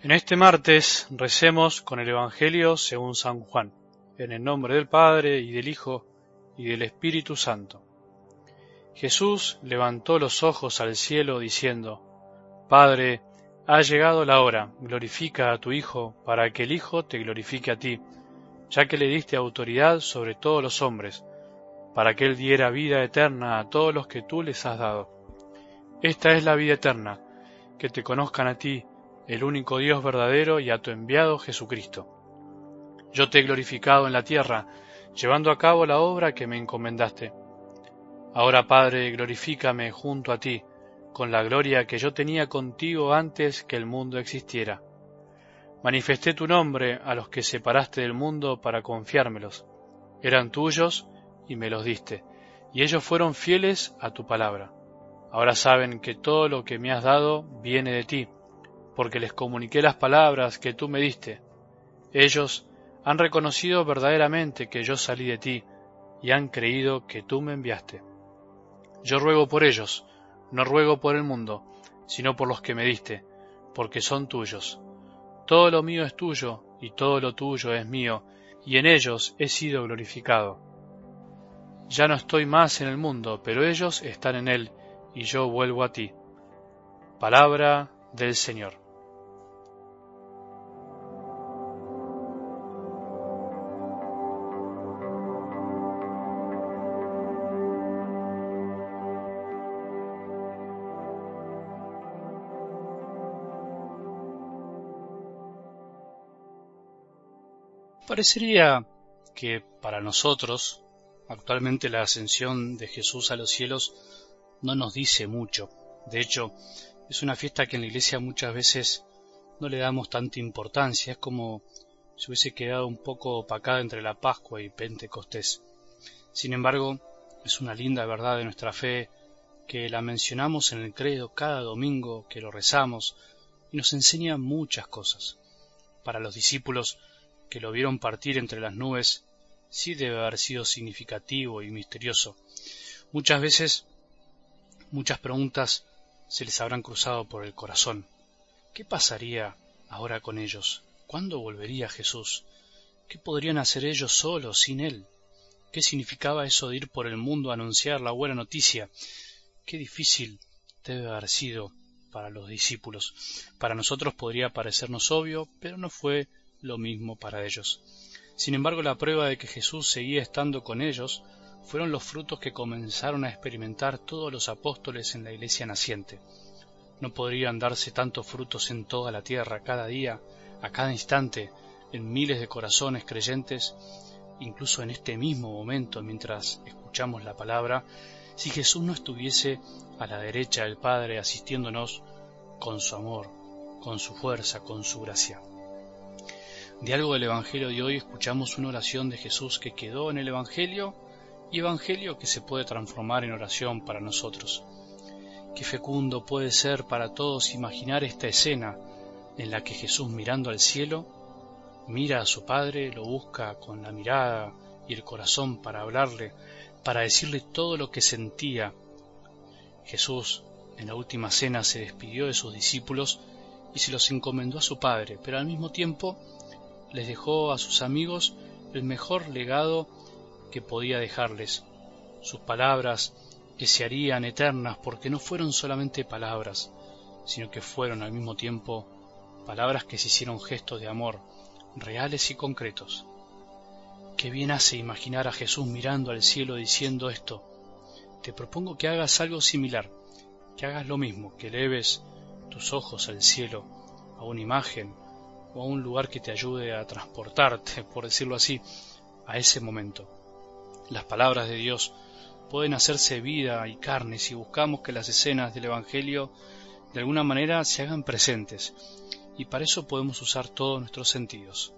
En este martes recemos con el Evangelio según San Juan, en el nombre del Padre y del Hijo y del Espíritu Santo. Jesús levantó los ojos al cielo diciendo, Padre, ha llegado la hora, glorifica a tu Hijo, para que el Hijo te glorifique a ti, ya que le diste autoridad sobre todos los hombres, para que Él diera vida eterna a todos los que tú les has dado. Esta es la vida eterna, que te conozcan a ti, el único Dios verdadero y a tu enviado Jesucristo. Yo te he glorificado en la tierra, llevando a cabo la obra que me encomendaste. Ahora, Padre, glorifícame junto a ti, con la gloria que yo tenía contigo antes que el mundo existiera. Manifesté tu nombre a los que separaste del mundo para confiármelos. Eran tuyos y me los diste, y ellos fueron fieles a tu palabra. Ahora saben que todo lo que me has dado viene de ti, porque les comuniqué las palabras que tú me diste. Ellos han reconocido verdaderamente que yo salí de ti, y han creído que tú me enviaste. Yo ruego por ellos, no ruego por el mundo, sino por los que me diste, porque son tuyos. Todo lo mío es tuyo, y todo lo tuyo es mío, y en ellos he sido glorificado. Ya no estoy más en el mundo, pero ellos están en él, y yo vuelvo a ti. Palabra del Señor. Parecería que para nosotros actualmente la ascensión de Jesús a los cielos no nos dice mucho. De hecho, es una fiesta que en la iglesia muchas veces no le damos tanta importancia. Es como si hubiese quedado un poco opacada entre la Pascua y Pentecostés. Sin embargo, es una linda verdad de nuestra fe que la mencionamos en el credo cada domingo que lo rezamos y nos enseña muchas cosas. Para los discípulos que lo vieron partir entre las nubes, sí debe haber sido significativo y misterioso. Muchas veces, muchas preguntas se les habrán cruzado por el corazón. ¿Qué pasaría ahora con ellos? ¿Cuándo volvería Jesús? ¿Qué podrían hacer ellos solos, sin Él? ¿Qué significaba eso de ir por el mundo a anunciar la buena noticia? Qué difícil debe haber sido para los discípulos. Para nosotros podría parecernos obvio, pero no fue lo mismo para ellos. Sin embargo, la prueba de que Jesús seguía estando con ellos fueron los frutos que comenzaron a experimentar todos los apóstoles en la iglesia naciente. No podrían darse tantos frutos en toda la tierra, cada día, a cada instante, en miles de corazones creyentes, incluso en este mismo momento mientras escuchamos la palabra, si Jesús no estuviese a la derecha del Padre asistiéndonos con su amor, con su fuerza, con su gracia. De algo del Evangelio de hoy escuchamos una oración de Jesús que quedó en el Evangelio y Evangelio que se puede transformar en oración para nosotros. Qué fecundo puede ser para todos imaginar esta escena en la que Jesús mirando al cielo mira a su Padre, lo busca con la mirada y el corazón para hablarle, para decirle todo lo que sentía. Jesús en la última cena se despidió de sus discípulos y se los encomendó a su Padre, pero al mismo tiempo les dejó a sus amigos el mejor legado que podía dejarles, sus palabras que se harían eternas porque no fueron solamente palabras, sino que fueron al mismo tiempo palabras que se hicieron gestos de amor, reales y concretos. Qué bien hace imaginar a Jesús mirando al cielo diciendo esto. Te propongo que hagas algo similar, que hagas lo mismo, que leves tus ojos al cielo, a una imagen, o a un lugar que te ayude a transportarte, por decirlo así, a ese momento. Las palabras de Dios pueden hacerse vida y carne si buscamos que las escenas del Evangelio de alguna manera se hagan presentes, y para eso podemos usar todos nuestros sentidos.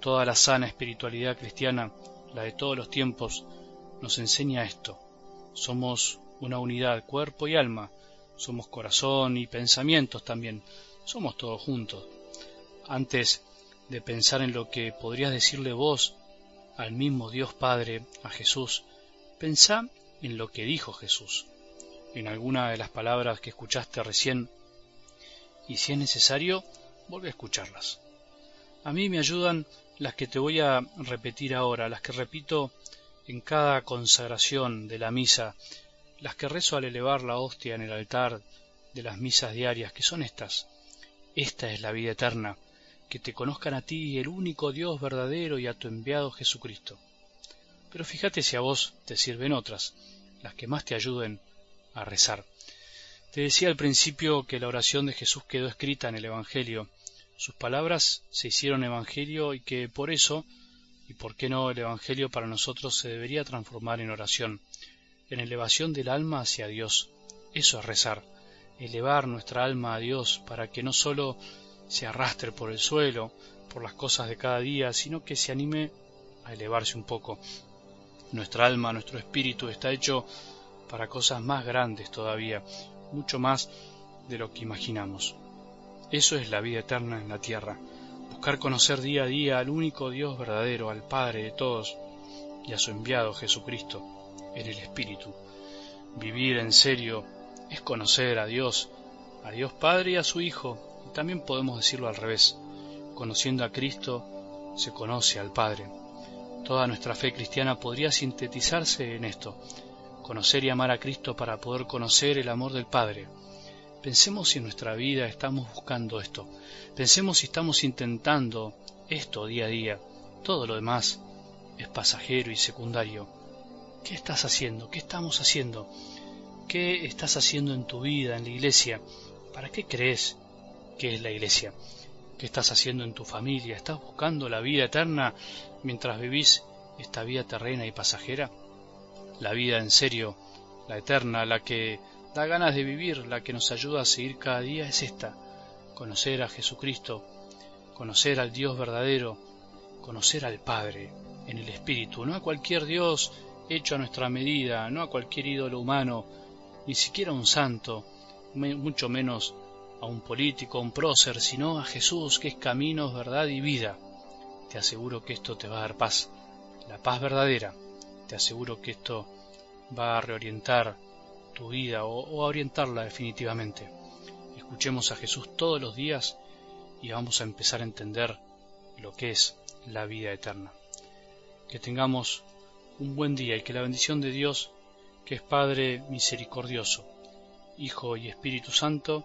Toda la sana espiritualidad cristiana, la de todos los tiempos, nos enseña esto. Somos una unidad, cuerpo y alma, somos corazón y pensamientos también, somos todos juntos antes de pensar en lo que podrías decirle vos al mismo Dios Padre, a Jesús, pensá en lo que dijo Jesús, en alguna de las palabras que escuchaste recién, y si es necesario, vuelve a escucharlas. A mí me ayudan las que te voy a repetir ahora, las que repito en cada consagración de la misa, las que rezo al elevar la hostia en el altar de las misas diarias, que son estas. Esta es la vida eterna, que te conozcan a ti, el único Dios verdadero, y a tu enviado Jesucristo. Pero fíjate si a vos te sirven otras, las que más te ayuden a rezar. Te decía al principio que la oración de Jesús quedó escrita en el Evangelio. Sus palabras se hicieron Evangelio y que por eso, y por qué no el Evangelio para nosotros se debería transformar en oración, en elevación del alma hacia Dios. Eso es rezar, elevar nuestra alma a Dios para que no sólo se arrastre por el suelo, por las cosas de cada día, sino que se anime a elevarse un poco. Nuestra alma, nuestro espíritu está hecho para cosas más grandes todavía, mucho más de lo que imaginamos. Eso es la vida eterna en la tierra, buscar conocer día a día al único Dios verdadero, al Padre de todos, y a su enviado Jesucristo, en el Espíritu. Vivir en serio es conocer a Dios, a Dios Padre y a su Hijo, también podemos decirlo al revés. Conociendo a Cristo se conoce al Padre. Toda nuestra fe cristiana podría sintetizarse en esto, conocer y amar a Cristo para poder conocer el amor del Padre. Pensemos si en nuestra vida estamos buscando esto, pensemos si estamos intentando esto día a día. Todo lo demás es pasajero y secundario. ¿Qué estás haciendo? ¿Qué estamos haciendo? ¿Qué estás haciendo en tu vida, en la iglesia? ¿Para qué crees es la iglesia? ¿Qué estás haciendo en tu familia? ¿Estás buscando la vida eterna mientras vivís esta vida terrena y pasajera? La vida en serio, la eterna, la que da ganas de vivir, la que nos ayuda a seguir cada día es esta, conocer a Jesucristo, conocer al Dios verdadero, conocer al Padre en el Espíritu, no a cualquier Dios hecho a nuestra medida, no a cualquier ídolo humano, ni siquiera a un santo, mucho menos a un político, a un prócer, sino a Jesús, que es camino, verdad y vida. Te aseguro que esto te va a dar paz, la paz verdadera. Te aseguro que esto va a reorientar tu vida o, o a orientarla definitivamente. Escuchemos a Jesús todos los días y vamos a empezar a entender lo que es la vida eterna. Que tengamos un buen día y que la bendición de Dios, que es Padre misericordioso, Hijo y Espíritu Santo,